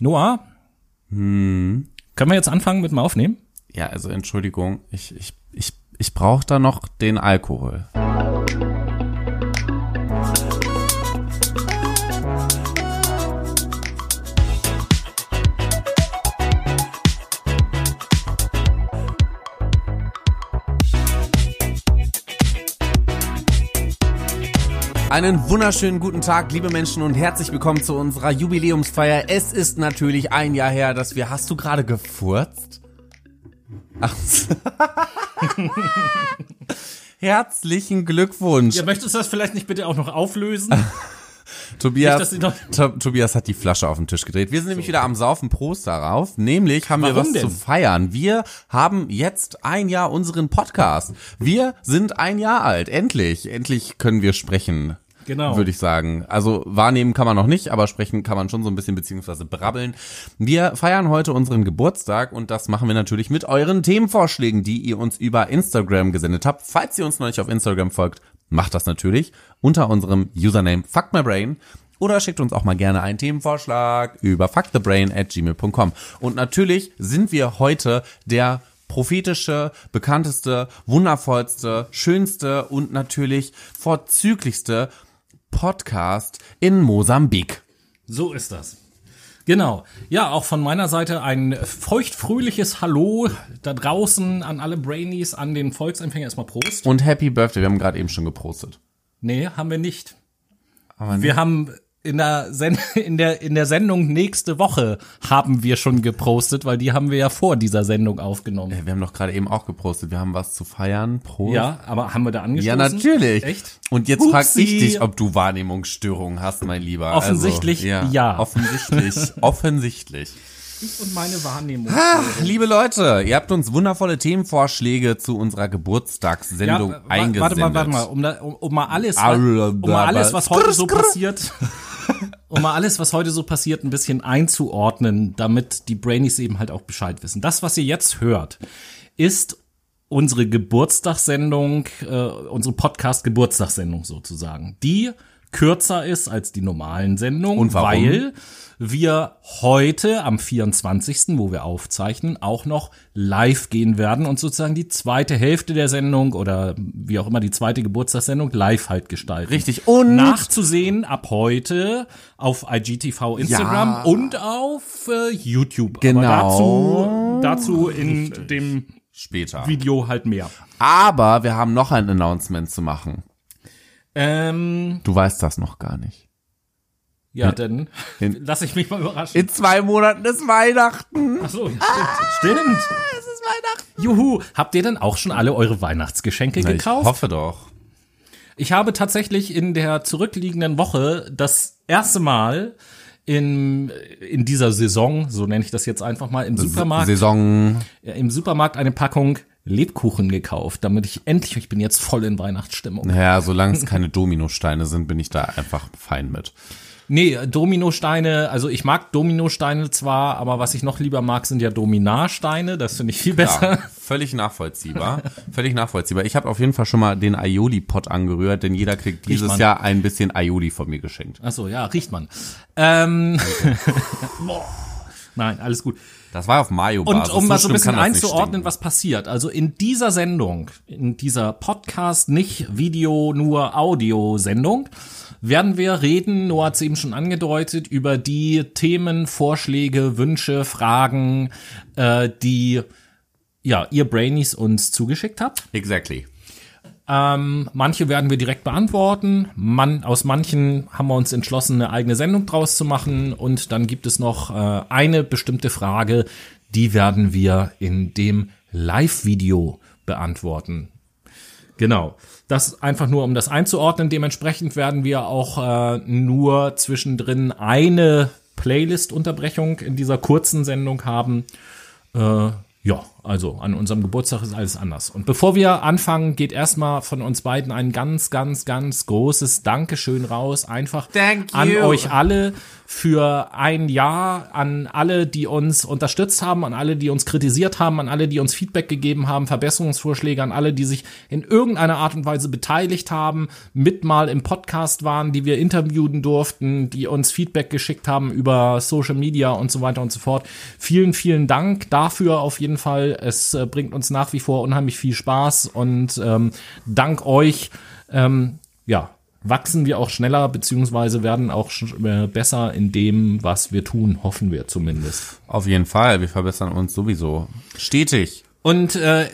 Noah, Hm. können wir jetzt anfangen mit dem Aufnehmen? Ja, also Entschuldigung, ich, ich, ich, ich brauche da noch den Alkohol. Einen wunderschönen guten Tag, liebe Menschen, und herzlich willkommen zu unserer Jubiläumsfeier. Es ist natürlich ein Jahr her, dass wir. Hast du gerade gefurzt? Ach. Herzlichen Glückwunsch. Ja, möchtest du das vielleicht nicht bitte auch noch auflösen? Tobias, Nicht, To- Tobias hat die Flasche auf den Tisch gedreht. Wir sind nämlich wieder am Saufen. Prost darauf. Nämlich haben wir Warum was denn? zu feiern. Wir haben jetzt ein Jahr unseren Podcast. Wir sind ein Jahr alt. Endlich. Endlich können wir sprechen. Genau. Würde ich sagen. Also wahrnehmen kann man noch nicht, aber sprechen kann man schon so ein bisschen beziehungsweise brabbeln. Wir feiern heute unseren Geburtstag und das machen wir natürlich mit euren Themenvorschlägen, die ihr uns über Instagram gesendet habt. Falls ihr uns noch nicht auf Instagram folgt, macht das natürlich unter unserem Username FuckMyBrain oder schickt uns auch mal gerne einen Themenvorschlag über fuckthebrain at gmail.com. Und natürlich sind wir heute der prophetische, bekannteste, wundervollste, schönste und natürlich vorzüglichste Podcast in Mosambik. So ist das. Genau. Ja, auch von meiner Seite ein feuchtfröhliches Hallo da draußen an alle Brainies, an den Volksempfänger. Erstmal Prost. Und Happy Birthday, wir haben gerade eben schon gepostet. Nee, haben wir nicht. Aber Wir haben in der, Sen in, der, in der Sendung nächste Woche haben wir schon gepostet, weil die haben wir ja vor dieser Sendung aufgenommen. wir haben doch gerade eben auch gepostet, wir haben was zu feiern. Prost. Ja, aber haben wir da angestoßen? Ja, natürlich. Echt? Und jetzt frag Upsi. ich dich, ob du Wahrnehmungsstörungen hast, mein Lieber. Offensichtlich also, ja. Offensichtlich, offensichtlich. Ich und meine Wahrnehmung. Liebe Leute, ihr habt uns wundervolle Themenvorschläge zu unserer Geburtstagssendung wa- eingesendet. Warte mal, warte mal, um, da, um, um mal alles, um mal alles, was heute so passiert, um mal alles, was heute so passiert, ein bisschen einzuordnen, damit die Brainies eben halt auch Bescheid wissen. Das, was ihr jetzt hört, ist unsere Geburtstagssendung, äh, unsere Podcast-Geburtstagssendung sozusagen, die kürzer ist als die normalen Sendungen, Und warum? weil wir heute am 24., wo wir aufzeichnen, auch noch live gehen werden und sozusagen die zweite Hälfte der Sendung oder wie auch immer die zweite Geburtstagssendung live halt gestalten. Richtig. Und Nachzusehen ab heute auf IGTV Instagram Ja. und auf äh, YouTube. Genau. Aber dazu, dazu in dem später. Video halt mehr. Aber wir haben noch ein Announcement zu machen. Ähm, Du weißt das noch gar nicht. ja, dann In- lass ich mich mal überraschen. In zwei Monaten ist Weihnachten. Ach so, ja, stimmt. Stimmt. Es ist Weihnachten. Juhu. Habt ihr denn auch schon alle eure Weihnachtsgeschenke Ich gekauft? hoffe doch. Ich habe tatsächlich in der zurückliegenden Woche das erste Mal in, in dieser Saison, so nenne ich das jetzt einfach mal, im Supermarkt, Saison. im Supermarkt eine Packung Lebkuchen gekauft, damit ich endlich, ich bin jetzt voll in Weihnachtsstimmung. Naja, solange es keine Dominosteine sind, bin ich da einfach fein mit. Nee, Dominosteine, also ich mag Dominosteine zwar, aber was ich noch lieber mag, sind ja Dominarsteine, das finde ich viel besser. Ja, völlig nachvollziehbar. völlig nachvollziehbar. Ich habe auf jeden Fall schon mal den Aioli-Pot angerührt, denn jeder kriegt dieses. Jahr ein bisschen Aioli von mir geschenkt. Ach so, ja, riecht man. Ähm. Nein, alles gut. Das war auf Mayo-Basis. Und um mal so ein bisschen einzuordnen, was passiert. Also in dieser Sendung, in dieser Podcast, nicht Video, nur Audiosendung, werden wir reden, Noah hat es eben schon angedeutet, über die Themen, Vorschläge, Wünsche, Fragen, äh, die ja, ihr Brainies uns zugeschickt habt. Exactly. Ähm, manche werden wir direkt beantworten. Man, aus manchen haben wir uns entschlossen, eine eigene Sendung draus zu machen. Und dann gibt es noch äh, eine bestimmte Frage, die werden wir in dem Live-Video beantworten. Genau. Das einfach nur, um das einzuordnen. Dementsprechend werden wir auch äh, nur zwischendrin eine Playlist-Unterbrechung in dieser kurzen Sendung haben. Äh, ja, also an unserem Geburtstag ist alles anders. Und bevor wir anfangen, geht erstmal von uns beiden ein ganz, ganz, ganz großes Dankeschön raus. Einfach an euch alle für ein Jahr, an alle, die uns unterstützt haben, an alle, die uns kritisiert haben, an alle, die uns Feedback gegeben haben, Verbesserungsvorschläge, an alle, die sich in irgendeiner Art und Weise beteiligt haben, mit mal im Podcast waren, die wir interviewen durften, die uns Feedback geschickt haben über Social Media und so weiter und so fort. Vielen, vielen Dank dafür auf jeden Fall. Es äh, bringt uns nach wie vor unheimlich viel Spaß und ähm, dank euch, ähm, ja, wachsen wir auch schneller, beziehungsweise werden auch äh, besser in dem, was wir tun, hoffen wir zumindest. Auf jeden Fall, wir verbessern uns sowieso stetig. Und äh,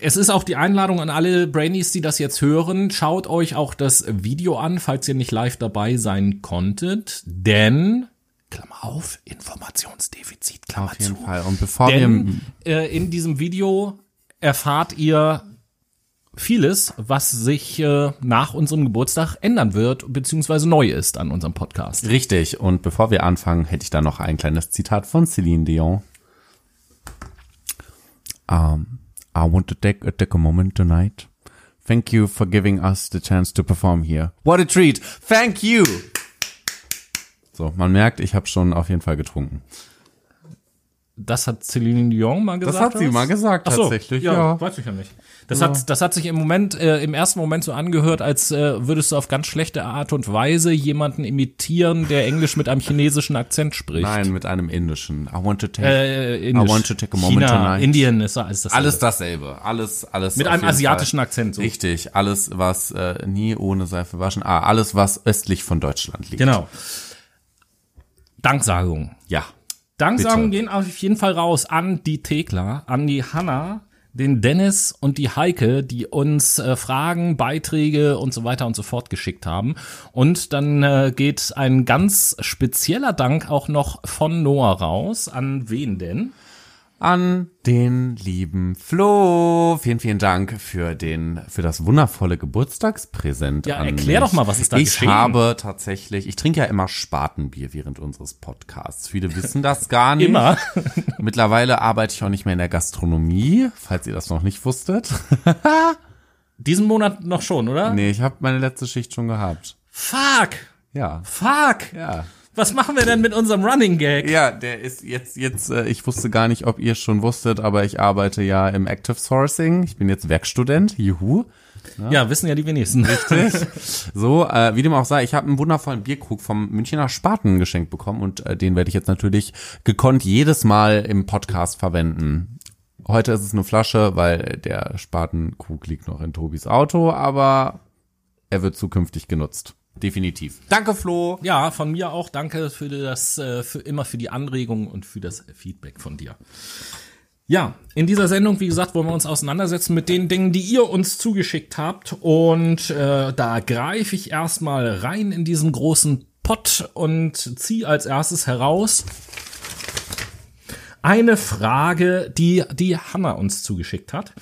es ist auch die Einladung an alle Brainies, die das jetzt hören. Schaut euch auch das Video an, falls ihr nicht live dabei sein konntet. Denn, Klammer auf, Informationsdefizit, Klammer Auf jeden zu. Fall. Und bevor Denn äh, in diesem Video erfahrt ihr vieles, was sich äh, nach unserem Geburtstag ändern wird, beziehungsweise neu ist an unserem Podcast. wir richtig und bevor wir anfangen, hätte ich da noch ein kleines Zitat von Celine Dion. Um, I want to take, take a moment tonight. Thank you for giving us the chance to perform here. What a treat! Thank you! So, man merkt, ich habe schon auf jeden Fall getrunken. Das hat Celine Dion mal gesagt. Das hat sie oder mal was? gesagt, Ach so, tatsächlich, Ja, ja. weiß ich ja nicht. Das hat, das hat sich im Moment, äh, im ersten Moment so angehört, als äh, würdest du auf ganz schlechte Art und Weise jemanden imitieren, der Englisch mit einem chinesischen Akzent spricht. Nein, mit einem indischen. I want to take. Äh. I want to take a moment China, tonight. Indien ist alles das. Alles dasselbe. Alles, alles. Mit einem asiatischen Fall. Akzent so. Richtig. Alles, was äh, nie ohne Seife waschen. Ah, alles, was östlich von Deutschland liegt. Genau. Danksagung. Ja. Danksagungen gehen auf jeden Fall raus an die Thekla, an die Hanna, den Dennis und die Heike, die uns äh, Fragen, Beiträge und so weiter und so fort geschickt haben. Und dann äh, geht ein ganz spezieller Dank auch noch von Noah raus. An wen denn? An den lieben Flo. Vielen, vielen Dank für den, für das wundervolle Geburtstagspräsent. Ja, an erklär mich. doch mal, was ist da Ich geschehen? habe tatsächlich, ich trinke ja immer Spatenbier während unseres Podcasts. Viele wissen das gar nicht. Immer. Mittlerweile arbeite ich auch nicht mehr in der Gastronomie, falls ihr das noch nicht wusstet. Diesen Monat noch schon, oder? Nee, ich habe meine letzte Schicht schon gehabt. Fuck! Ja. Fuck! Ja. Was machen wir denn mit unserem Running Gag? Ja, der ist jetzt, jetzt, äh, ich wusste gar nicht, ob ihr es schon wusstet, aber ich arbeite ja im Active Sourcing. Ich bin jetzt Werkstudent. Juhu. Ja, wissen ja die wenigsten. So, äh, wie dem auch sei, ich habe einen wundervollen Bierkrug vom Münchner Spaten geschenkt bekommen und äh, den werde ich jetzt natürlich gekonnt jedes Mal im Podcast verwenden. Heute ist es eine Flasche, weil der Spatenkrug liegt noch in Tobis Auto, aber er wird zukünftig genutzt. Definitiv. Danke, Flo. Ja, von mir auch danke für das, äh, für immer für die Anregungen und für das Feedback von dir. Ja, in dieser Sendung, wie gesagt, wollen wir uns auseinandersetzen mit den Dingen, die ihr uns zugeschickt habt. Und äh, da greife ich erstmal rein in diesen großen Pott und ziehe als erstes heraus eine Frage, die die Hanna uns zugeschickt hat.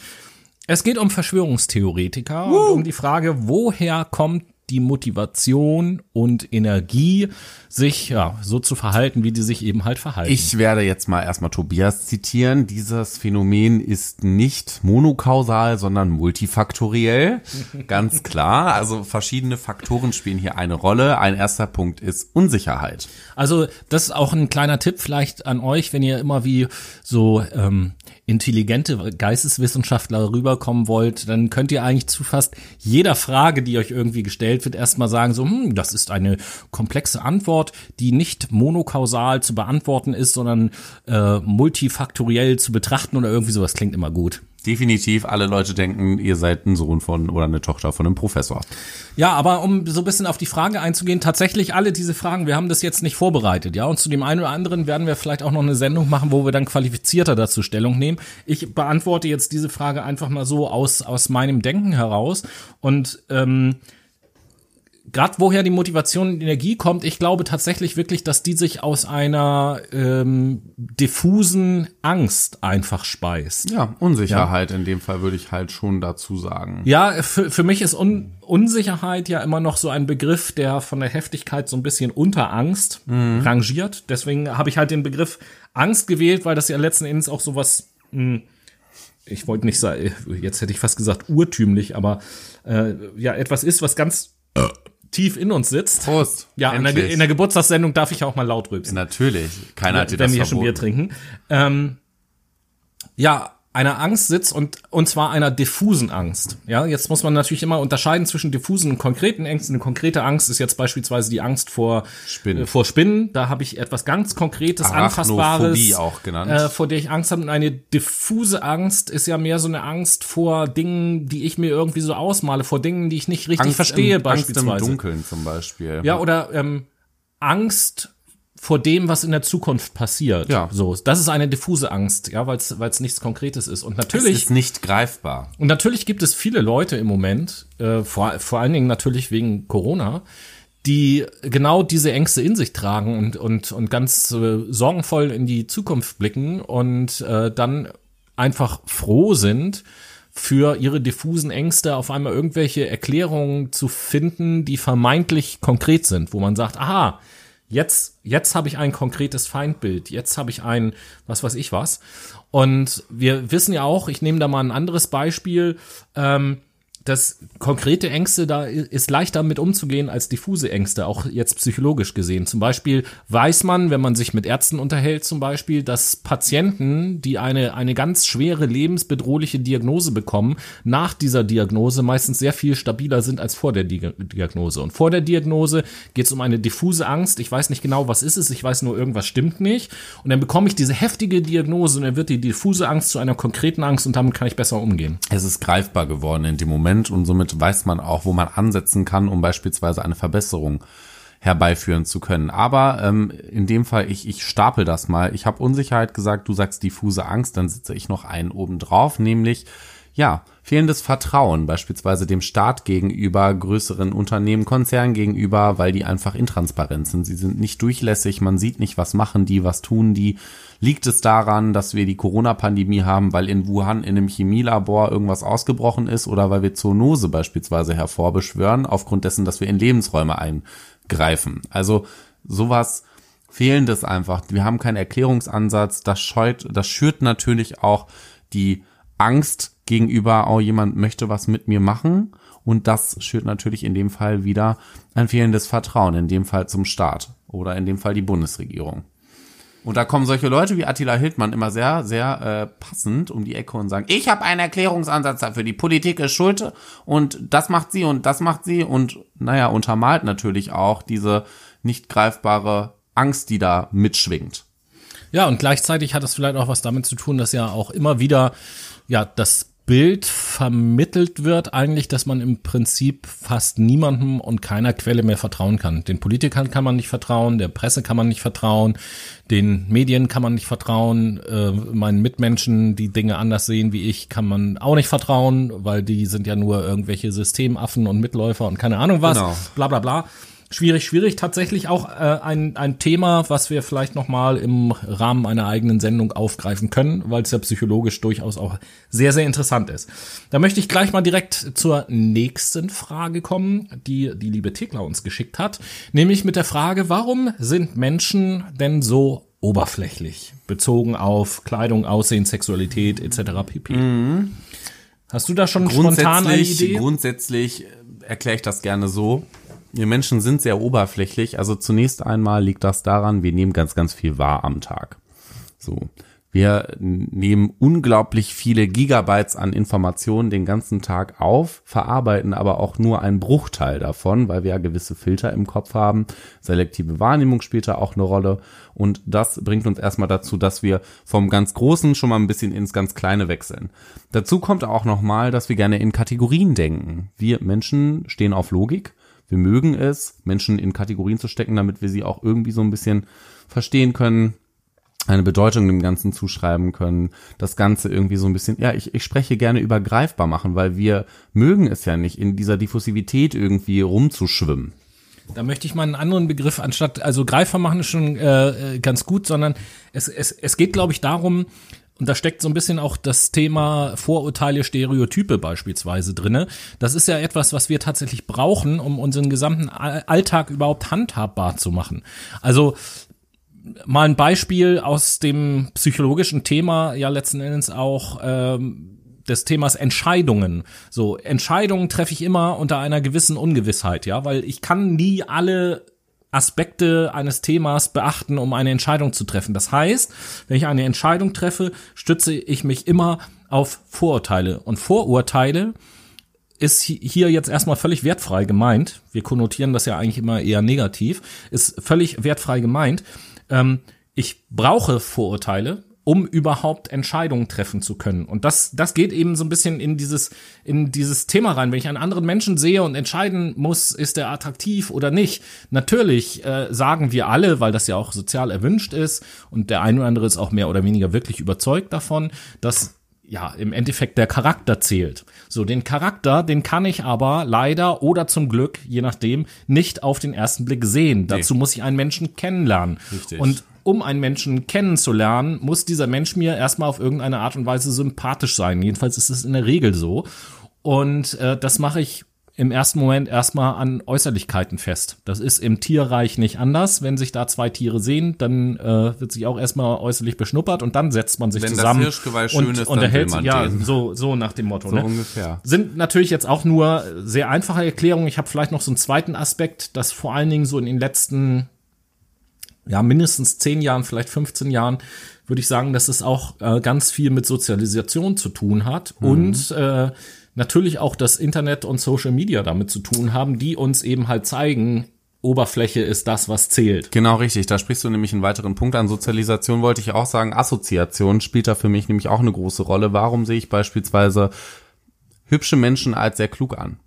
Es geht um Verschwörungstheoretiker und um die Frage, woher kommt die Motivation und Energie, sich ja so zu verhalten, wie die sich eben halt verhalten. Ich werde jetzt mal erstmal Tobias zitieren. Dieses Phänomen ist nicht monokausal, sondern multifaktoriell. Ganz klar. Also verschiedene Faktoren spielen hier eine Rolle. Ein erster Punkt ist Unsicherheit. Also das ist auch ein kleiner Tipp vielleicht an euch, wenn ihr immer wie so ähm, intelligente Geisteswissenschaftler rüberkommen wollt, dann könnt ihr eigentlich zu fast jeder Frage, die euch irgendwie gestellt wird, erstmal sagen, so, hm, das ist eine komplexe Antwort, die nicht monokausal zu beantworten ist, sondern äh, multifaktoriell zu betrachten oder irgendwie sowas klingt immer gut. Definitiv, alle Leute denken, ihr seid ein Sohn von oder eine Tochter von einem Professor. Ja, aber um so ein bisschen auf die Frage einzugehen, tatsächlich alle diese Fragen, wir haben das jetzt nicht vorbereitet, ja, und zu dem einen oder anderen werden wir vielleicht auch noch eine Sendung machen, wo wir dann qualifizierter dazu Stellung nehmen. Ich beantworte jetzt diese Frage einfach mal so aus, aus meinem Denken heraus und ähm, gerade woher die Motivation und Energie kommt, ich glaube tatsächlich wirklich, dass die sich aus einer ähm, diffusen Angst einfach speist. Ja, Unsicherheit in dem Fall würde ich halt schon dazu sagen. Ja, für, für mich ist Un Unsicherheit ja immer noch so ein Begriff, der von der Heftigkeit so ein bisschen unter Angst rangiert. Deswegen habe ich halt den Begriff Angst gewählt, weil das ja letzten Endes auch sowas ich wollte nicht sagen, jetzt hätte ich fast gesagt urtümlich, aber äh, ja, etwas ist, was ganz tief in uns sitzt. Prost. Ja, in der, in der Geburtstagssendung darf ich auch mal laut rülpsen. Natürlich. Keiner hat dir wenn das wir hier schon Bier trinken. Ähm, ja, einer Angst sitzt und, und zwar einer diffusen Angst. Ja, jetzt muss man natürlich immer unterscheiden zwischen diffusen und konkreten Ängsten. Eine konkrete Angst ist jetzt beispielsweise die Angst vor Spinnen. Äh, vor Spinnen. Da habe ich etwas ganz Konkretes, Anfassbares, auch genannt. Äh, vor der ich Angst habe. Und eine diffuse Angst ist ja mehr so eine Angst vor Dingen, die ich mir irgendwie so ausmale, vor Dingen, die ich nicht richtig Angst verstehe, im, beispielsweise. Angst im Dunkeln zum Beispiel. Ja, oder ähm, Angst vor dem, was in der Zukunft passiert. Ja. So, das ist eine diffuse Angst, ja, weil es nichts Konkretes ist. Und es natürlich ist nicht greifbar. und natürlich gibt es viele Leute im Moment, äh, vor, vor allen Dingen natürlich wegen Corona, die genau diese Ängste in sich tragen und, und, und ganz äh, sorgenvoll in die Zukunft blicken und äh, dann einfach froh sind, für ihre diffusen Ängste auf einmal irgendwelche Erklärungen zu finden, die vermeintlich konkret sind, wo man sagt, aha, jetzt, jetzt habe ich ein konkretes Feindbild, jetzt habe ich ein, was weiß ich was. Und wir wissen ja auch, ich nehme da mal ein anderes Beispiel, ähm, dass konkrete Ängste, da ist leichter mit umzugehen als diffuse Ängste, auch jetzt psychologisch gesehen. Zum Beispiel weiß man, wenn man sich mit Ärzten unterhält, zum Beispiel, dass Patienten, die eine, eine ganz schwere lebensbedrohliche Diagnose bekommen, nach dieser Diagnose meistens sehr viel stabiler sind als vor der Di Diagnose. Und vor der Diagnose geht es um eine diffuse Angst. Ich weiß nicht genau, was ist es, ich weiß nur, irgendwas stimmt nicht. Und dann bekomme ich diese heftige Diagnose und dann wird die diffuse Angst zu einer konkreten Angst und damit kann ich besser umgehen. Es ist greifbar geworden in dem Moment und somit weiß man auch, wo man ansetzen kann, um beispielsweise eine Verbesserung herbeiführen zu können. Aber ähm, in dem Fall, ich, ich stapel das mal. Ich habe Unsicherheit gesagt, du sagst diffuse Angst, dann sitze ich noch einen oben drauf, nämlich ja, fehlendes Vertrauen, beispielsweise dem Staat gegenüber, größeren Unternehmen, Konzernen gegenüber, weil die einfach intransparent sind. Sie sind nicht durchlässig, man sieht nicht, was machen die, was tun die. Liegt es daran, dass wir die Corona-Pandemie haben, weil in Wuhan in einem Chemielabor irgendwas ausgebrochen ist oder weil wir Zoonose beispielsweise hervorbeschwören, aufgrund dessen, dass wir in Lebensräume eingreifen? Also sowas fehlendes einfach. Wir haben keinen Erklärungsansatz. Das scheut, das schürt natürlich auch die Angst gegenüber, oh, jemand möchte was mit mir machen. Und das schürt natürlich in dem Fall wieder ein fehlendes Vertrauen, in dem Fall zum Staat oder in dem Fall die Bundesregierung. Und da kommen solche Leute wie Attila Hildmann immer sehr, sehr äh, passend um die Ecke und sagen, ich habe einen Erklärungsansatz dafür, die Politik ist schuld und das macht sie und das macht sie und naja, untermalt natürlich auch diese nicht greifbare Angst, die da mitschwingt. Ja, und gleichzeitig hat es vielleicht auch was damit zu tun, dass ja auch immer wieder ja das Bild vermittelt wird, eigentlich, dass man im Prinzip fast niemandem und keiner Quelle mehr vertrauen kann. Den Politikern kann man nicht vertrauen, der Presse kann man nicht vertrauen, den Medien kann man nicht vertrauen, äh, meinen Mitmenschen, die Dinge anders sehen wie ich, kann man auch nicht vertrauen, weil die sind ja nur irgendwelche Systemaffen und Mitläufer und keine Ahnung was, Genau. bla bla bla. Schwierig, schwierig. Tatsächlich auch äh, ein, ein Thema, was wir vielleicht noch mal im Rahmen einer eigenen Sendung aufgreifen können, weil es ja psychologisch durchaus auch sehr, sehr interessant ist. Da möchte ich gleich mal direkt zur nächsten Frage kommen, die die liebe Thekla uns geschickt hat, nämlich mit der Frage, warum sind Menschen denn so oberflächlich, bezogen auf Kleidung, Aussehen, Sexualität etc. pp. Hast du da schon spontan eine Grundsätzlich, Idee? grundsätzlich äh, erkläre ich das gerne so. Wir Menschen sind sehr oberflächlich. Also zunächst einmal liegt das daran, wir nehmen ganz, ganz viel wahr am Tag. So. Wir nehmen unglaublich viele Gigabytes an Informationen den ganzen Tag auf, verarbeiten aber auch nur einen Bruchteil davon, weil wir ja gewisse Filter im Kopf haben. Selektive Wahrnehmung spielt da auch eine Rolle. Und das bringt uns erstmal dazu, dass wir vom ganz Großen schon mal ein bisschen ins ganz Kleine wechseln. Dazu kommt auch nochmal, dass wir gerne in Kategorien denken. Wir Menschen stehen auf Logik. Wir mögen es, Menschen in Kategorien zu stecken, damit wir sie auch irgendwie so ein bisschen verstehen können, eine Bedeutung dem Ganzen zuschreiben können, das Ganze irgendwie so ein bisschen, ja, ich, ich spreche gerne über greifbar machen, weil wir mögen es ja nicht, in dieser Diffusivität irgendwie rumzuschwimmen. Da möchte ich mal einen anderen Begriff anstatt, also greifbar machen ist schon äh, äh, ganz gut, sondern es, es, es geht, glaube ich, darum, und da steckt so ein bisschen auch das Thema Vorurteile, Stereotype beispielsweise drinne. Das ist ja etwas, was wir tatsächlich brauchen, um unseren gesamten All- Alltag überhaupt handhabbar zu machen. Also mal ein Beispiel aus dem psychologischen Thema, ja letzten Endes auch ähm, des Themas Entscheidungen. So, Entscheidungen treffe ich immer unter einer gewissen Ungewissheit, ja, weil ich kann nie alle Aspekte eines Themas beachten, um eine Entscheidung zu treffen. Das heißt, wenn ich eine Entscheidung treffe, stütze ich mich immer auf Vorurteile. Und Vorurteile ist hier jetzt erstmal völlig wertfrei gemeint. Wir konnotieren das ja eigentlich immer eher negativ. Ist völlig wertfrei gemeint. Ähm, ich brauche Vorurteile, um überhaupt Entscheidungen treffen zu können. Und das, das geht eben so ein bisschen in dieses, in dieses Thema rein. Wenn ich einen anderen Menschen sehe und entscheiden muss, ist er attraktiv oder nicht. Natürlich äh, sagen wir alle, weil das ja auch sozial erwünscht ist und der eine oder andere ist auch mehr oder weniger wirklich überzeugt davon, dass ja, im Endeffekt der Charakter zählt. So, den Charakter, den kann ich aber leider oder zum Glück, je nachdem, nicht auf den ersten Blick sehen. Nee. Dazu muss ich einen Menschen kennenlernen. Richtig. Und um einen Menschen kennenzulernen, muss dieser Mensch mir erstmal auf irgendeine Art und Weise sympathisch sein. Jedenfalls ist es in der Regel so. Und äh, das mache ich im ersten Moment erstmal an Äußerlichkeiten fest. Das ist im Tierreich nicht anders. Wenn sich da zwei Tiere sehen, dann äh, wird sich auch erstmal äußerlich beschnuppert und dann setzt man sich Wenn zusammen das schön und ist, unterhält will ja den. so so nach dem Motto. So ne? ungefähr. Sind natürlich jetzt auch nur sehr einfache Erklärungen. Ich habe vielleicht noch so einen zweiten Aspekt, dass vor allen Dingen so in den letzten ja mindestens zehn Jahren, vielleicht 15 Jahren würde ich sagen, dass es auch äh, ganz viel mit Sozialisation zu tun hat Mhm. und äh, natürlich auch das Internet und Social Media damit zu tun haben, die uns eben halt zeigen, Oberfläche ist das, was zählt. Genau richtig, da sprichst du nämlich einen weiteren Punkt an. Sozialisation wollte ich auch sagen. Assoziation spielt da für mich nämlich auch eine große Rolle. Warum sehe ich beispielsweise hübsche Menschen als sehr klug an?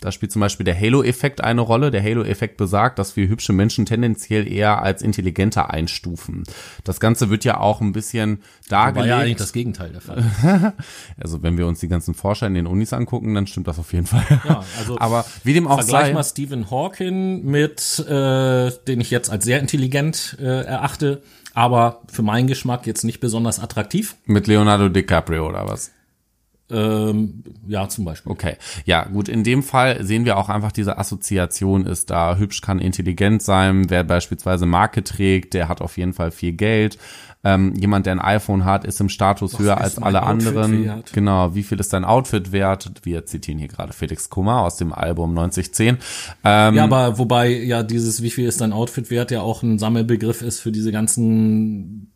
Da spielt zum Beispiel der Halo-Effekt eine Rolle. Der Halo-Effekt besagt, dass wir hübsche Menschen tendenziell eher als intelligenter einstufen. Das Ganze wird ja auch ein bisschen War dargelegt. ja eigentlich das Gegenteil der Fall. also wenn wir uns die ganzen Forscher in den Unis angucken, dann stimmt das auf jeden Fall. Ja, also Aber wie dem auch Vergleich sei. mal Stephen Hawking mit, äh, den ich jetzt als sehr intelligent äh, erachte, aber für meinen Geschmack jetzt nicht besonders attraktiv. Mit Leonardo DiCaprio oder was? Ähm, ja, zum Beispiel. Okay, ja gut, in dem Fall sehen wir auch einfach, diese Assoziation ist da. Hübsch kann intelligent sein, wer beispielsweise Marke trägt, der hat auf jeden Fall viel Geld. Ähm, jemand, der ein iPhone hat, ist im Status Was höher als alle Outfit anderen. wert? Genau, wie viel ist dein Outfit wert? Wir zitieren hier gerade Felix Kummer aus dem Album 9010. Ähm, Ja, aber wobei ja dieses, wie viel ist dein Outfit wert, ja auch ein Sammelbegriff ist für diese ganzen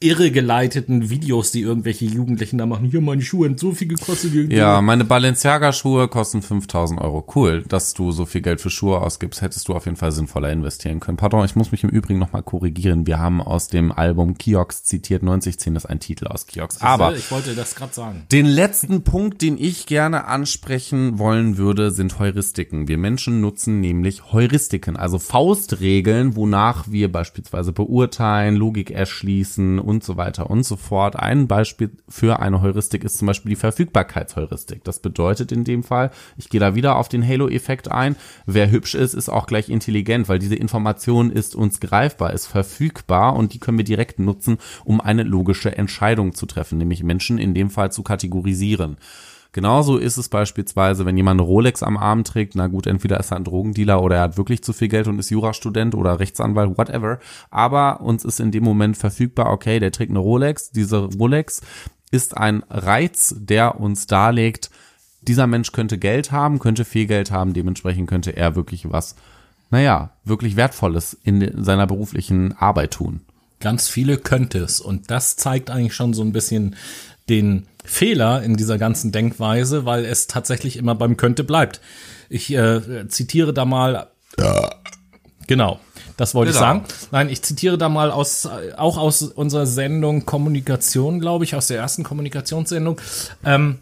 irregeleiteten Videos, die irgendwelche Jugendlichen da machen. Hier, meine Schuhe haben so viel gekostet. Ja, meine Balenciaga-Schuhe kosten 5000 Euro. Cool, dass du so viel Geld für Schuhe ausgibst. Hättest du auf jeden Fall sinnvoller investieren können. Pardon, ich muss mich im Übrigen nochmal korrigieren. Wir haben aus dem Album Kiox zitiert. 9010 ist ein Titel aus Kiox. Aber ich wollte das gerade sagen. den letzten Punkt, den ich gerne ansprechen wollen würde, sind Heuristiken. Wir Menschen nutzen nämlich Heuristiken, also Faustregeln, wonach wir beispielsweise beurteilen, Logik erschließen und so weiter und so fort. Ein Beispiel für eine Heuristik ist zum Beispiel die Verfügbarkeitsheuristik. Das bedeutet in dem Fall, ich gehe da wieder auf den Halo-Effekt ein, wer hübsch ist, ist auch gleich intelligent, weil diese Information ist uns greifbar, ist verfügbar und die können wir direkt nutzen, um eine logische Entscheidung zu treffen, nämlich Menschen in dem Fall zu kategorisieren. Genauso ist es beispielsweise, wenn jemand eine Rolex am Arm trägt, na gut, entweder ist er ein Drogendealer oder er hat wirklich zu viel Geld und ist Jurastudent oder Rechtsanwalt, whatever. Aber uns ist in dem Moment verfügbar, okay, der trägt eine Rolex. Diese Rolex ist ein Reiz, der uns darlegt, dieser Mensch könnte Geld haben, könnte viel Geld haben, dementsprechend könnte er wirklich was, naja, wirklich Wertvolles in seiner beruflichen Arbeit tun. Ganz viele könnte es. Und das zeigt eigentlich schon so ein bisschen den Fehler in dieser ganzen Denkweise, weil es tatsächlich immer beim könnte bleibt. Ich äh, zitiere da mal. Genau. Das wollte Genau. ich sagen. Nein, ich zitiere da mal aus, auch aus unserer Sendung Kommunikation, glaube ich, aus der ersten Kommunikationssendung. Ähm,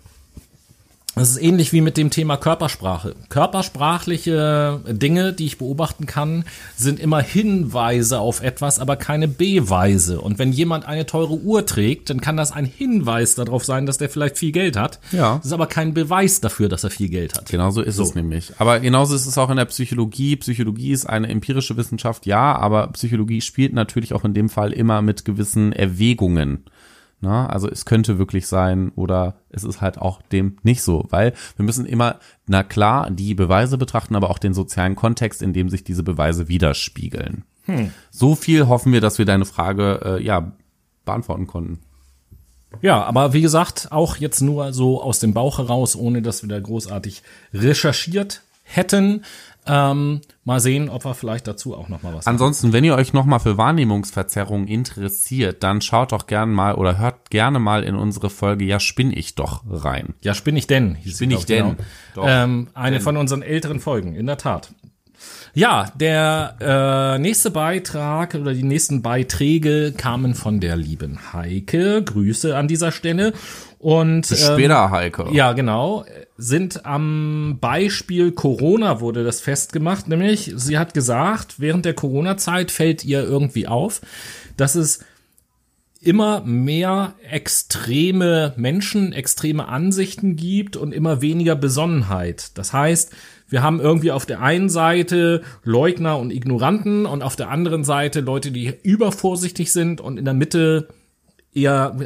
das ist ähnlich wie mit dem Thema Körpersprache. Körpersprachliche Dinge, die ich beobachten kann, sind immer Hinweise auf etwas, aber keine Beweise. Und wenn jemand eine teure Uhr trägt, dann kann das ein Hinweis darauf sein, dass der vielleicht viel Geld hat. Ja. Das ist aber kein Beweis dafür, dass er viel Geld hat. Genauso ist es nämlich. Aber genauso ist es auch in der Psychologie. Psychologie ist eine empirische Wissenschaft, ja, aber Psychologie spielt natürlich auch in dem Fall immer mit gewissen Erwägungen. Na, also es könnte wirklich sein oder es ist halt auch dem nicht so, weil wir müssen immer, na klar, die Beweise betrachten, aber auch den sozialen Kontext, in dem sich diese Beweise widerspiegeln. Hm. So viel hoffen wir, dass wir deine Frage äh, ja beantworten konnten. Ja, aber wie gesagt, auch jetzt nur so aus dem Bauch heraus, ohne dass wir da großartig recherchiert hätten. Ähm, mal sehen, ob wir vielleicht dazu auch noch mal was. Ansonsten, wenn ihr euch noch mal für Wahrnehmungsverzerrungen interessiert, dann schaut doch gerne mal oder hört gerne mal in unsere Folge Ja spinn ich doch rein. Ja spinn ich denn? Spinn ich denn? Genau. Ähm, eine denn. von unseren älteren Folgen, in der Tat. Ja, der äh, nächste Beitrag oder die nächsten Beiträge kamen von der lieben Heike. Grüße an dieser Stelle. Und Bis später, ähm, Heike. Ja, genau. Sind am Beispiel Corona wurde das festgemacht. Nämlich, sie hat gesagt, während der Corona-Zeit fällt ihr irgendwie auf, dass es immer mehr extreme Menschen, extreme Ansichten gibt und immer weniger Besonnenheit. Das heißt, wir haben irgendwie auf der einen Seite Leugner und Ignoranten und auf der anderen Seite Leute, die übervorsichtig sind und in der Mitte eher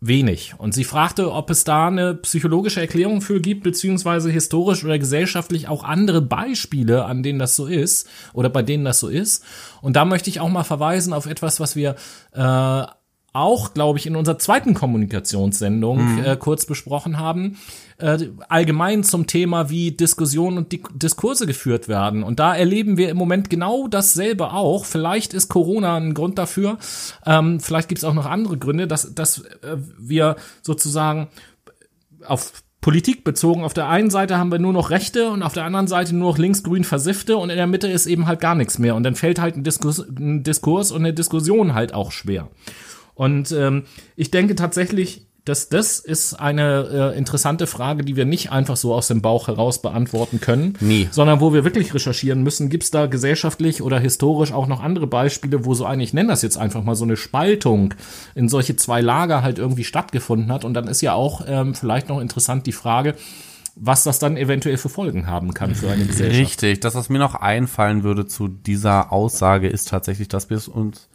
wenig. Und sie fragte, ob es da eine psychologische Erklärung für gibt, beziehungsweise historisch oder gesellschaftlich auch andere Beispiele, an denen das so ist oder bei denen das so ist. Und da möchte ich auch mal verweisen auf etwas, was wir äh, auch, glaube ich, in unserer zweiten Kommunikationssendung mhm. äh, kurz besprochen haben, äh, allgemein zum Thema, wie Diskussionen und Di Diskurse geführt werden. Und da erleben wir im Moment genau dasselbe auch. Vielleicht ist Corona ein Grund dafür, ähm, vielleicht gibt es auch noch andere Gründe, dass, dass äh, wir sozusagen auf Politik bezogen. Auf der einen Seite haben wir nur noch Rechte und auf der anderen Seite nur noch links-grün Versiffte und in der Mitte ist eben halt gar nichts mehr. Und dann fällt halt ein Diskurs, ein Diskurs und eine Diskussion halt auch schwer. Und ähm, ich denke tatsächlich, dass das ist eine äh, interessante Frage, die wir nicht einfach so aus dem Bauch heraus beantworten können, nee. sondern wo wir wirklich recherchieren müssen. Gibt es da gesellschaftlich oder historisch auch noch andere Beispiele, wo so eine, ich nenne das jetzt einfach mal so eine Spaltung in solche zwei Lager halt irgendwie stattgefunden hat? Und dann ist ja auch ähm, vielleicht noch interessant die Frage, was das dann eventuell für Folgen haben kann für eine Gesellschaft. Richtig, das, was mir noch einfallen würde zu dieser Aussage, ist tatsächlich, dass wir es uns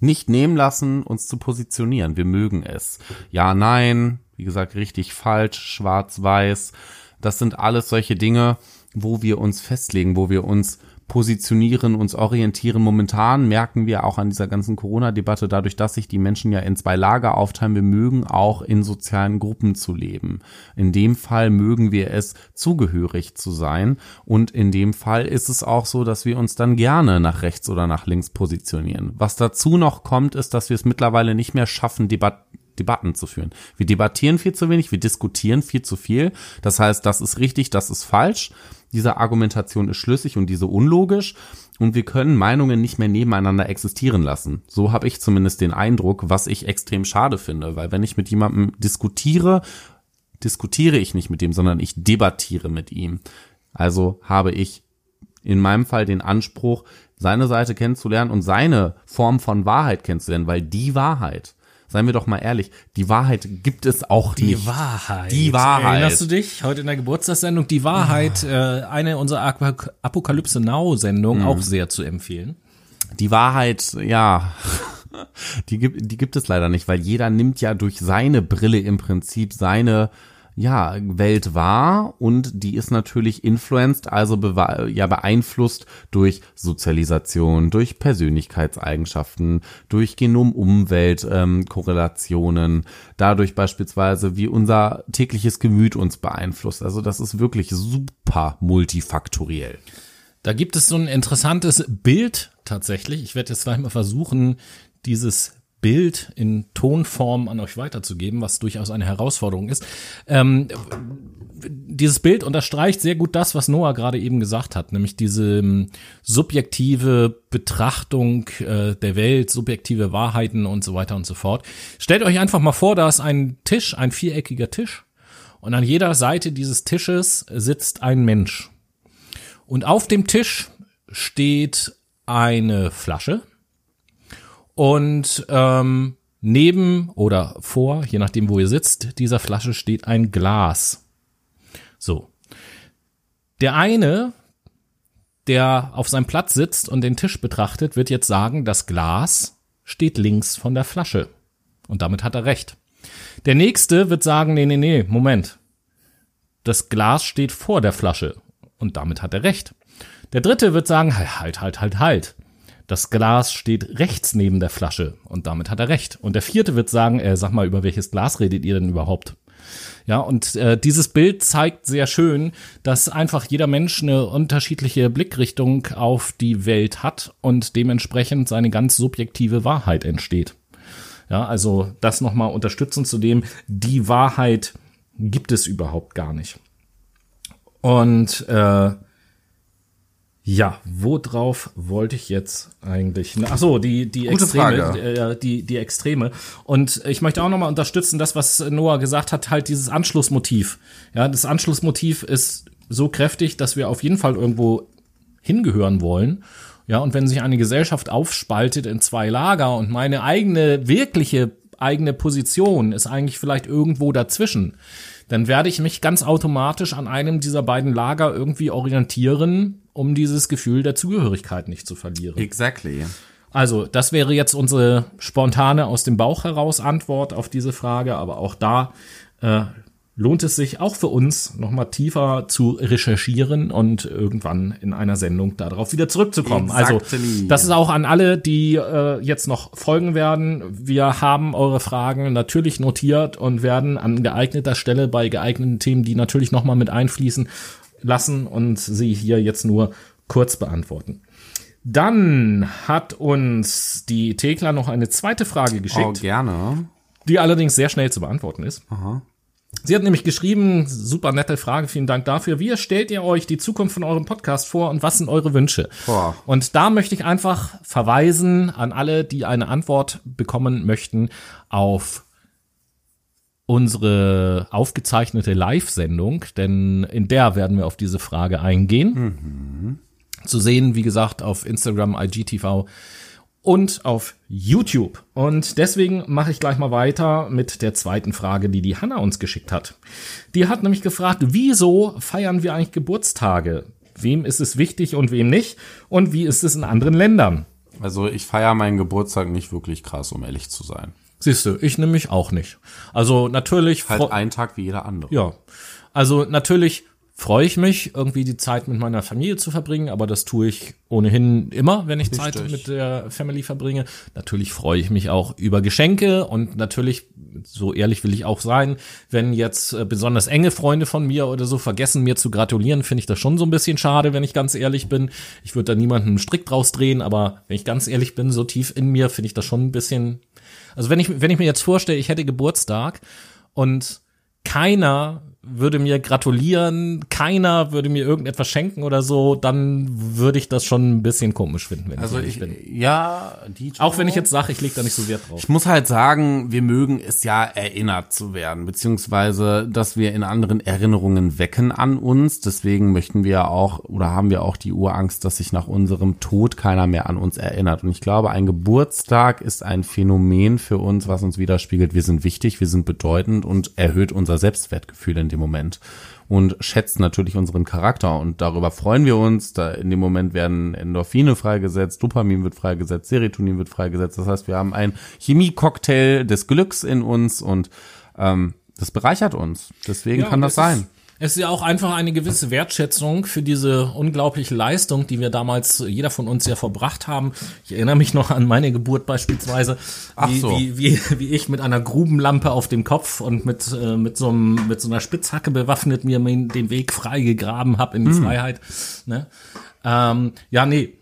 nicht nehmen lassen, uns zu positionieren. Wir mögen es. Ja, nein, wie gesagt, richtig, falsch, schwarz, weiß. Das sind alles solche Dinge, wo wir uns festlegen, wo wir uns positionieren, uns orientieren. Momentan merken wir auch an dieser ganzen Corona-Debatte, dadurch, dass sich die Menschen ja in zwei Lager aufteilen, wir mögen auch in sozialen Gruppen zu leben. In dem Fall mögen wir es, zugehörig zu sein. Und in dem Fall ist es auch so, dass wir uns dann gerne nach rechts oder nach links positionieren. Was dazu noch kommt, ist, dass wir es mittlerweile nicht mehr schaffen, Debatten Debatten zu führen. Wir debattieren viel zu wenig, wir diskutieren viel zu viel. Das heißt, das ist richtig, das ist falsch diese Argumentation ist schlüssig und diese unlogisch und wir können Meinungen nicht mehr nebeneinander existieren lassen. So habe ich zumindest den Eindruck, was ich extrem schade finde, weil wenn ich mit jemandem diskutiere, diskutiere ich nicht mit dem, sondern ich debattiere mit ihm. Also habe ich in meinem Fall den Anspruch, seine Seite kennenzulernen und seine Form von Wahrheit kennenzulernen, weil die Wahrheit seien wir doch mal ehrlich, die Wahrheit gibt es auch die nicht. Die Wahrheit. Die Wahrheit. Erinnerst du dich? Heute in der Geburtstagssendung Die Wahrheit, oh. äh, eine unserer Apokalypse Now Sendungen, mhm. auch sehr zu empfehlen. Die Wahrheit, ja. Die gibt, die gibt es leider nicht, weil jeder nimmt ja durch seine Brille im Prinzip seine ja, Welt war und die ist natürlich influenced, also ja beeinflusst durch Sozialisation, durch Persönlichkeitseigenschaften, durch Genom-Umwelt-Korrelationen, ähm, dadurch beispielsweise, wie unser tägliches Gemüt uns beeinflusst. Also das ist wirklich super multifaktoriell. Da gibt es so ein interessantes Bild tatsächlich. Ich werde jetzt gleich mal versuchen, dieses Bild in Tonform an euch weiterzugeben, was durchaus eine Herausforderung ist. Ähm, dieses Bild unterstreicht sehr gut das, was Noah gerade eben gesagt hat, nämlich diese ähm, subjektive Betrachtung äh, der Welt, subjektive Wahrheiten und so weiter und so fort. Stellt euch einfach mal vor, da ist ein Tisch, ein viereckiger Tisch und an jeder Seite dieses Tisches sitzt ein Mensch. Und auf dem Tisch steht eine Flasche, und ähm, neben oder vor, je nachdem, wo ihr sitzt, dieser Flasche steht ein Glas. So. Der eine, der auf seinem Platz sitzt und den Tisch betrachtet, wird jetzt sagen, das Glas steht links von der Flasche. Und damit hat er recht. Der nächste wird sagen, nee, nee, nee, Moment. Das Glas steht vor der Flasche. Und damit hat er recht. Der dritte wird sagen, halt, halt, halt, halt. Das Glas steht rechts neben der Flasche und damit hat er recht. Und der vierte wird sagen, äh, sag mal, über welches Glas redet ihr denn überhaupt? Ja, und äh, dieses Bild zeigt sehr schön, dass einfach jeder Mensch eine unterschiedliche Blickrichtung auf die Welt hat und dementsprechend seine ganz subjektive Wahrheit entsteht. Ja, also das nochmal unterstützend zu dem, die Wahrheit gibt es überhaupt gar nicht. Und äh, ja, worauf wollte ich jetzt eigentlich? Ach so, die die Gute Extreme, Frage. äh, die die Extreme. Und ich möchte auch nochmal unterstützen, das was Noah gesagt hat, halt dieses Anschlussmotiv. Ja, das Anschlussmotiv ist so kräftig, dass wir auf jeden Fall irgendwo hingehören wollen. Ja, und wenn sich eine Gesellschaft aufspaltet in zwei Lager und meine eigene wirkliche eigene Position ist eigentlich vielleicht irgendwo dazwischen, dann werde ich mich ganz automatisch an einem dieser beiden Lager irgendwie orientieren, um dieses Gefühl der Zugehörigkeit nicht zu verlieren. Exactly. Also, das wäre jetzt unsere spontane aus dem Bauch heraus Antwort auf diese Frage, aber auch da äh, lohnt es sich auch für uns nochmal tiefer zu recherchieren und irgendwann in einer Sendung darauf wieder zurückzukommen. Also Exactly. das ist auch an alle, die äh, jetzt noch folgen werden. Wir haben eure Fragen natürlich notiert und werden an geeigneter Stelle bei geeigneten Themen, die natürlich nochmal mit einfließen lassen und sie hier jetzt nur kurz beantworten. Dann hat uns die Thekla noch eine zweite Frage Oh, geschickt, gerne. die allerdings sehr schnell zu beantworten ist. Sie hat nämlich geschrieben, super nette Frage, vielen Dank dafür. Wie stellt ihr euch die Zukunft von eurem Podcast vor und was sind eure Wünsche? Boah. Und da möchte ich einfach verweisen an alle, die eine Antwort bekommen möchten auf unsere aufgezeichnete Live-Sendung, denn in der werden wir auf diese Frage eingehen. Zu sehen, wie gesagt, auf Instagram, IGTV und auf YouTube. Und deswegen mache ich gleich mal weiter mit der zweiten Frage, die die Hanna uns geschickt hat. Die hat nämlich gefragt, wieso feiern wir eigentlich Geburtstage? Wem ist es wichtig und wem nicht? Und wie ist es in anderen Ländern? Also ich feiere meinen Geburtstag nicht wirklich krass, um ehrlich zu sein. Siehst du, ich nämlich auch nicht. Also natürlich, Halt einen Tag wie jeder andere. ja, also natürlich freue ich mich, irgendwie die Zeit mit meiner Familie zu verbringen, aber das tue ich ohnehin immer, wenn ich Zeit Richtig. mit der Family verbringe. Natürlich freue ich mich auch über Geschenke und natürlich, so ehrlich will ich auch sein, wenn jetzt äh, besonders enge Freunde von mir oder so vergessen, mir zu gratulieren, finde ich das schon so ein bisschen schade, wenn ich ganz ehrlich bin. Ich würde da niemanden einen Strick draus drehen, aber wenn ich ganz ehrlich bin, so tief in mir, finde ich das schon ein bisschen, also wenn ich, wenn ich mir jetzt vorstelle, ich hätte Geburtstag und keiner würde mir gratulieren, keiner würde mir irgendetwas schenken oder so, dann würde ich das schon ein bisschen komisch finden, wenn Also ich ich, bin. ja, die Auch wenn ich jetzt sage, ich lege da nicht so Wert drauf. Ich muss halt sagen, wir mögen es ja erinnert zu werden, beziehungsweise, dass wir in anderen Erinnerungen wecken an uns. Deswegen möchten wir auch oder haben wir auch die Urangst, dass sich nach unserem Tod keiner mehr an uns erinnert. Und ich glaube, ein Geburtstag ist ein Phänomen für uns, was uns widerspiegelt. Wir sind wichtig, wir sind bedeutend und erhöht unser Selbstwertgefühl in dem Moment. Und schätzt natürlich unseren Charakter und darüber freuen wir uns. Da in dem Moment werden Endorphine freigesetzt, Dopamin wird freigesetzt, Serotonin wird freigesetzt. Das heißt, wir haben ein Chemie-Cocktail des Glücks in uns und ähm, das bereichert uns. Deswegen Ja, kann das es sein. Ist, es ist ja auch einfach eine gewisse Wertschätzung für diese unglaubliche Leistung, die wir damals, jeder von uns ja verbracht haben. Ich erinnere mich noch an meine Geburt beispielsweise, Ach wie, so. wie, wie, wie ich mit einer Grubenlampe auf dem Kopf und mit, äh, mit, so, einem, mit so einer Spitzhacke bewaffnet mir den Weg freigegraben habe in die Freiheit. Ne? Ähm, ja, nee,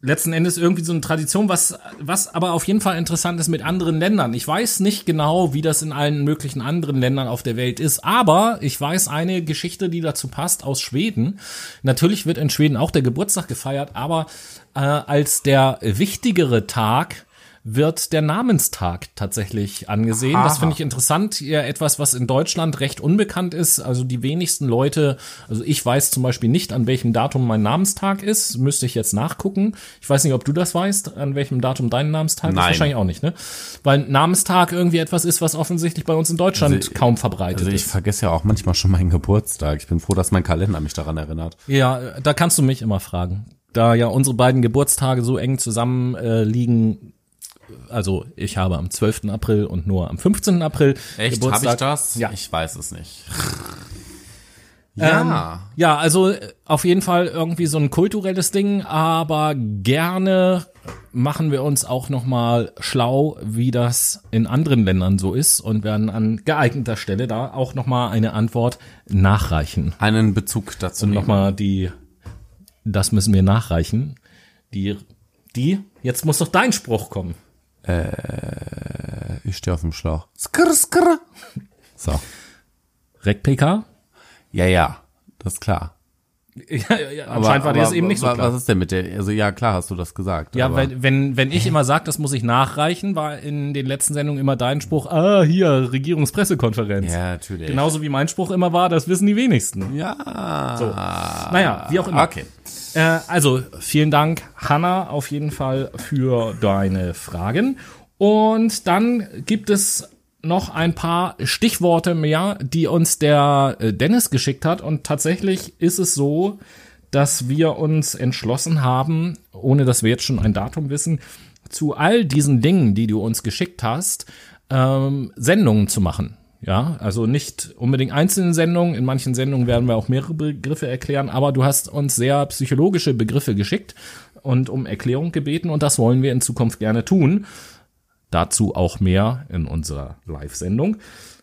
letzten Endes irgendwie so eine Tradition, was, was aber auf jeden Fall interessant ist mit anderen Ländern. Ich weiß nicht genau, wie das in allen möglichen anderen Ländern auf der Welt ist, aber ich weiß eine Geschichte, die dazu passt, aus Schweden. Natürlich wird in Schweden auch der Geburtstag gefeiert, aber äh, als der wichtigere Tag wird der Namenstag tatsächlich angesehen. Das Aha. finde ich interessant. Ja, etwas, was in Deutschland recht unbekannt ist. Also die wenigsten Leute, also ich weiß zum Beispiel nicht, an welchem Datum mein Namenstag ist. Müsste ich jetzt nachgucken. Ich weiß nicht, ob du das weißt, an welchem Datum dein Namenstag ist. Nein. Wahrscheinlich auch nicht, ne? Weil Namenstag irgendwie etwas ist, was offensichtlich bei uns in Deutschland Also, kaum verbreitet Also ich ist. vergesse ja auch manchmal schon meinen Geburtstag. Ich bin froh, dass mein Kalender mich daran erinnert. Ja, da kannst du mich immer fragen. Da ja unsere beiden Geburtstage so eng zusammen äh, liegen, also ich habe am 12. April und nur am 15. April Echt? Habe Geburtstag. ich das? Ja. Ich weiß es nicht. Ja. Ähm, ja, also auf jeden Fall irgendwie so ein kulturelles Ding, aber gerne machen wir uns auch noch mal schlau, wie das in anderen Ländern so ist und werden an geeigneter Stelle da auch noch mal eine Antwort nachreichen. Einen Bezug dazu Und nehmen. noch mal die, das müssen wir nachreichen. Die, die, jetzt muss doch dein Spruch kommen. Ich stehe auf dem Schlauch. Skrr, skrr. So. Replika? Ja, ja, das ist klar. Ja, ja, ja, anscheinend war dir das eben nicht so klar. Was ist denn mit der, also ja, klar hast du das gesagt. Ja, aber- wenn, wenn, wenn ich immer sage, das muss ich nachreichen, war in den letzten Sendungen immer dein Spruch, ah, hier, Regierungspressekonferenz. Ja, natürlich. Genauso wie mein Spruch immer war, das wissen die wenigsten. Ja. So. Naja, wie auch immer. Okay. Äh, also, vielen Dank, Hanna, auf jeden Fall für deine Fragen. Und dann gibt es noch ein paar Stichworte mehr, die uns der äh, Dennis geschickt hat. Und tatsächlich ist es so, dass wir uns entschlossen haben, ohne dass wir jetzt schon ein Datum wissen, zu all diesen Dingen, die du uns geschickt hast, ähm, Sendungen zu machen. Ja, also nicht unbedingt einzelne Sendungen. In manchen Sendungen werden wir auch mehrere Begriffe erklären, aber du hast uns sehr psychologische Begriffe geschickt und um Erklärung gebeten und das wollen wir in Zukunft gerne tun. Dazu auch mehr in unserer Live-Sendung.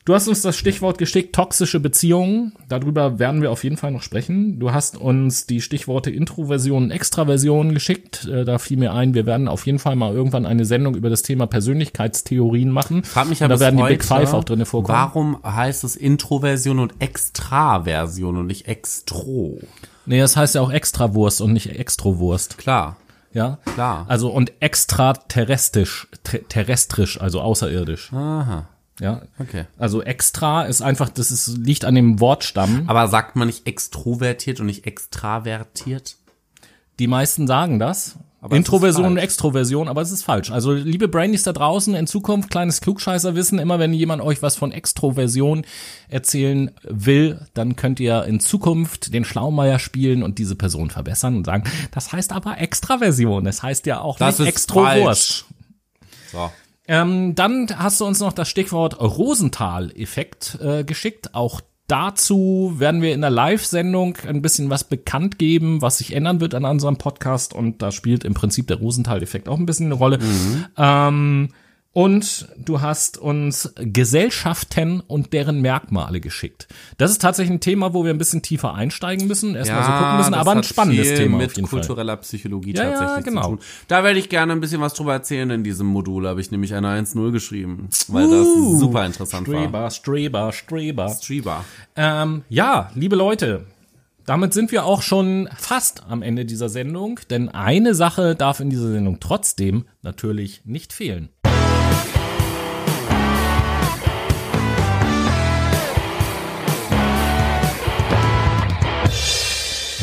Du hast uns das Stichwort geschickt, toxische Beziehungen. Darüber werden wir auf jeden Fall noch sprechen. Du hast uns die Stichworte Introversion und Extraversion geschickt. Äh, Da fiel mir ein, wir werden auf jeden Fall mal irgendwann eine Sendung über das Thema Persönlichkeitstheorien machen. Frag mich und da werden die Big Five auch drin vorkommen. Warum heißt es Introversion und Extraversion und nicht Extro? Nee, das heißt ja auch Extrawurst und nicht Extrowurst. Klar. Ja, Klar. Also und extraterrestrisch, ter- terrestrisch, also außerirdisch. Aha. Ja, Okay. also extra ist einfach, das ist, liegt an dem Wortstamm. Aber sagt man nicht extrovertiert und nicht extravertiert? Die meisten sagen das. Aber Introversion und. Extroversion, aber es ist falsch. Also liebe Brainies da draußen, in Zukunft kleines Klugscheißerwissen, immer wenn jemand euch was von Extroversion erzählen will, dann könnt ihr in Zukunft den Schlaumeier spielen und diese Person verbessern und sagen, das heißt aber Extraversion, das heißt ja auch Das nicht ist Extrowurst. So. Ähm, dann hast du uns noch das Stichwort Rosenthal-Effekt äh, geschickt. Auch dazu werden wir in der Live-Sendung ein bisschen was bekannt geben, was sich ändern wird an unserem Podcast. Und da spielt im Prinzip der Rosenthal-Effekt auch ein bisschen eine Rolle. Ähm, und du hast uns Gesellschaften und deren Merkmale geschickt. Das ist tatsächlich ein Thema, wo wir ein bisschen tiefer einsteigen müssen, erstmal so gucken müssen, aber ein spannendes viel Thema mit auf jeden Fall. kultureller Psychologie Ja, ja, tatsächlich genau. zu tun. Da werde ich gerne ein bisschen was drüber erzählen in diesem Modul. Habe ich nämlich eine 1.0 geschrieben, weil das super interessant war. Streber, Streber, Streber. Streber. Ähm, ja, liebe Leute, damit sind wir auch schon fast am Ende dieser Sendung, denn eine Sache darf in dieser Sendung trotzdem natürlich nicht fehlen.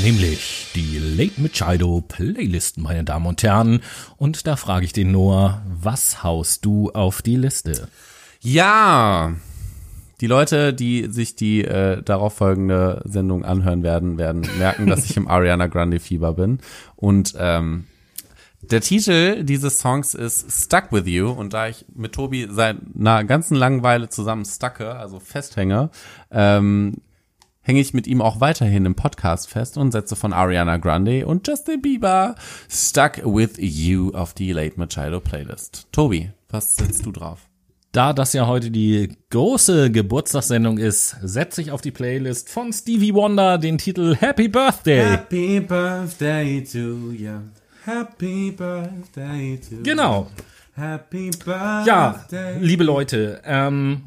Nämlich die Late Machado Playlist, meine Damen und Herren. Und da frage ich den Noah, was haust du auf die Liste? Ja, die Leute, die sich die äh, darauf folgende Sendung anhören werden, werden merken, dass ich im Ariana Grande Fieber bin. Und ähm, der Titel dieses Songs ist Stuck With You. Und da ich mit Tobi seit einer ganzen langen Weile zusammen stucke, also festhänge, ähm, hänge ich mit ihm auch weiterhin im Podcast fest und setze von Ariana Grande und Justin Bieber Stuck With You auf die Late Machado Playlist. Tobi, was setzt du drauf? Da das ja heute die große Geburtstagssendung ist, setze ich auf die Playlist von Stevie Wonder den Titel Happy Birthday. Happy Birthday to you. Happy Birthday to you. Genau. Happy Birthday. Ja, liebe Leute, ähm,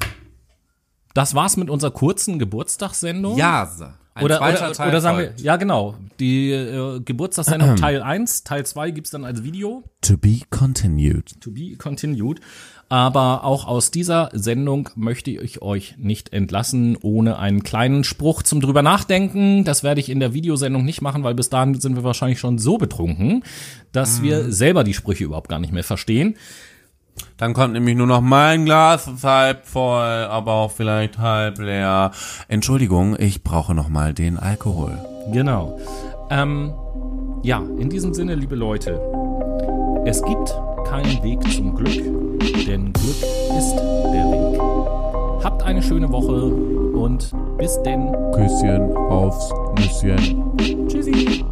das war's mit unserer kurzen Geburtstagssendung. Ja. Ein Oder, zweiter oder, Teil oder sagen wir, ja genau, die äh, Geburtstagssendung Teil 1, Teil 2 gibt's dann als Video. To be continued. to be continued. Aber auch aus dieser Sendung möchte ich euch nicht entlassen ohne einen kleinen Spruch zum drüber nachdenken. Das werde ich in der Videosendung nicht machen, weil bis dahin sind wir wahrscheinlich schon so betrunken, dass wir selber die Sprüche überhaupt gar nicht mehr verstehen. Dann kommt nämlich nur noch mein Glas ist halb voll, aber auch vielleicht halb leer. Entschuldigung, ich brauche noch mal den Alkohol. Genau. Ähm, ja, in diesem Sinne, liebe Leute, es gibt keinen Weg zum Glück, denn Glück ist der Weg. Habt eine schöne Woche und bis denn. Küsschen aufs Nüsschen. Tschüssi.